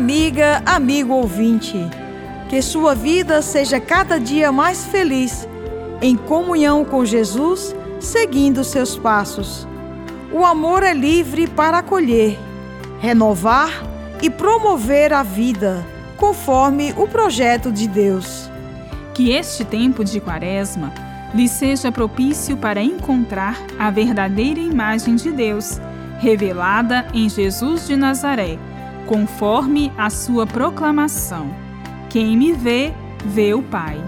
amiga, amigo ouvinte. Que sua vida seja cada dia mais feliz, em comunhão com Jesus, seguindo seus passos. O amor é livre para acolher, renovar e promover a vida, conforme o projeto de Deus. Que este tempo de Quaresma lhe seja propício para encontrar a verdadeira imagem de Deus, revelada em Jesus de Nazaré, conforme a sua proclamação. Quem me vê, vê o Pai.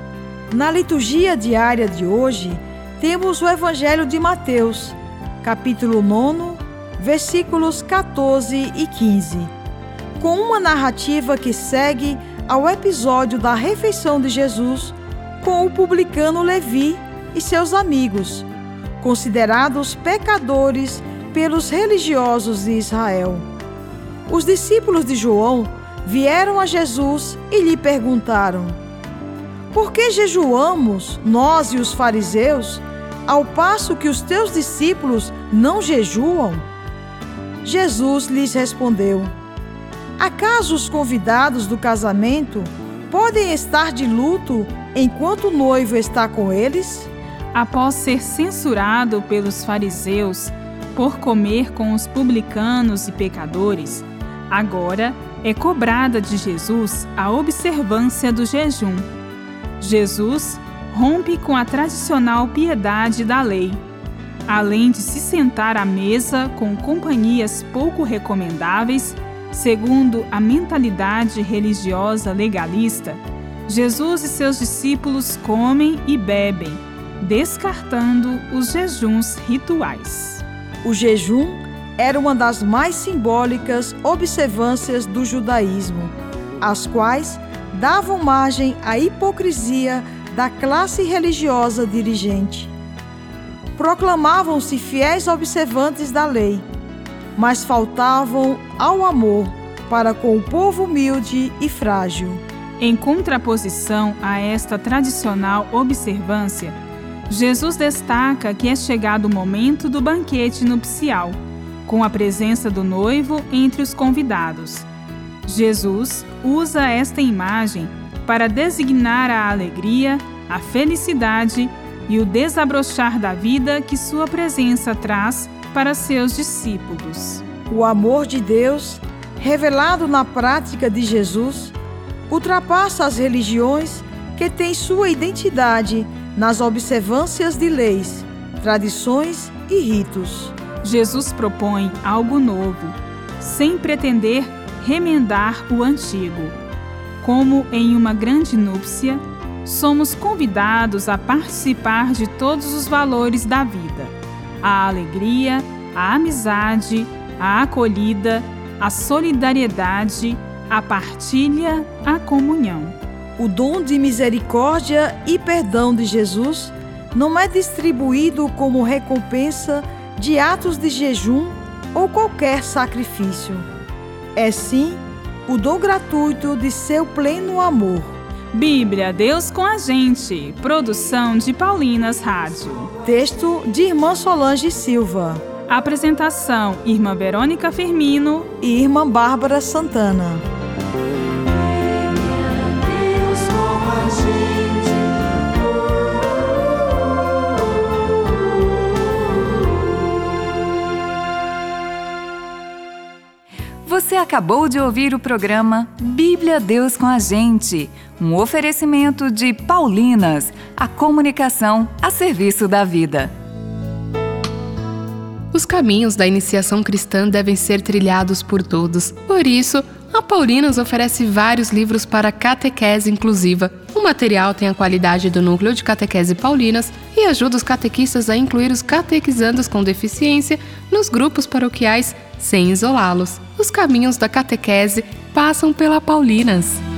Na liturgia diária de hoje, temos o Evangelho de Mateus, capítulo 9, versículos 14 e 15, com uma narrativa que segue ao episódio da refeição de Jesus com o publicano Levi e seus amigos, considerados pecadores pelos religiosos de Israel. Os discípulos de João vieram a Jesus e lhe perguntaram: Por que jejuamos, nós e os fariseus, ao passo que os teus discípulos não jejuam? Jesus lhes respondeu: Acaso os convidados do casamento podem estar de luto enquanto o noivo está com eles? após ser censurado pelos fariseus por comer com os publicanos e pecadores, agora é cobrada de Jesus a observância do jejum. Jesus rompe com a tradicional piedade da lei. Além de se sentar à mesa com companhias pouco recomendáveis, segundo a mentalidade religiosa legalista, Jesus e seus discípulos comem e bebem descartando os jejuns rituais. O jejum era uma das mais simbólicas observâncias do judaísmo, as quais davam margem à hipocrisia da classe religiosa dirigente. Proclamavam-se fiéis observantes da lei, mas faltavam ao amor para com o povo humilde e frágil. Em contraposição a esta tradicional observância, Jesus destaca que é chegado o momento do banquete nupcial, com a presença do noivo entre os convidados. Jesus usa esta imagem para designar a alegria, a felicidade e o desabrochar da vida que sua presença traz para seus discípulos. O amor de Deus, revelado na prática de Jesus, ultrapassa as religiões que têm sua identidade nas observâncias de leis, tradições e ritos. Jesus propõe algo novo, sem pretender remendar o antigo. Como em uma grande núpcia, somos convidados a participar de todos os valores da vida: a alegria, a amizade, a acolhida, a solidariedade, a partilha, a comunhão. O dom de misericórdia e perdão de Jesus não é distribuído como recompensa de atos de jejum ou qualquer sacrifício. É sim o dom gratuito de seu pleno amor. Bíblia, Deus com a gente. Produção de Paulinas Rádio. Texto de Irmã Solange Silva. Apresentação: Irmã Verônica Firmino e Irmã Bárbara Santana. Você acabou de ouvir o programa Bíblia Deus com a Gente, um oferecimento de Paulinas, a comunicação a serviço da vida. Os caminhos da iniciação cristã devem ser trilhados por todos. Por isso, a Paulinas oferece vários livros para catequese inclusiva. O material tem a qualidade do núcleo de catequese Paulinas e ajuda os catequistas a incluir os catequizandos com deficiência nos grupos paroquiais sem isolá-los. Os caminhos da catequese passam pela Paulinas.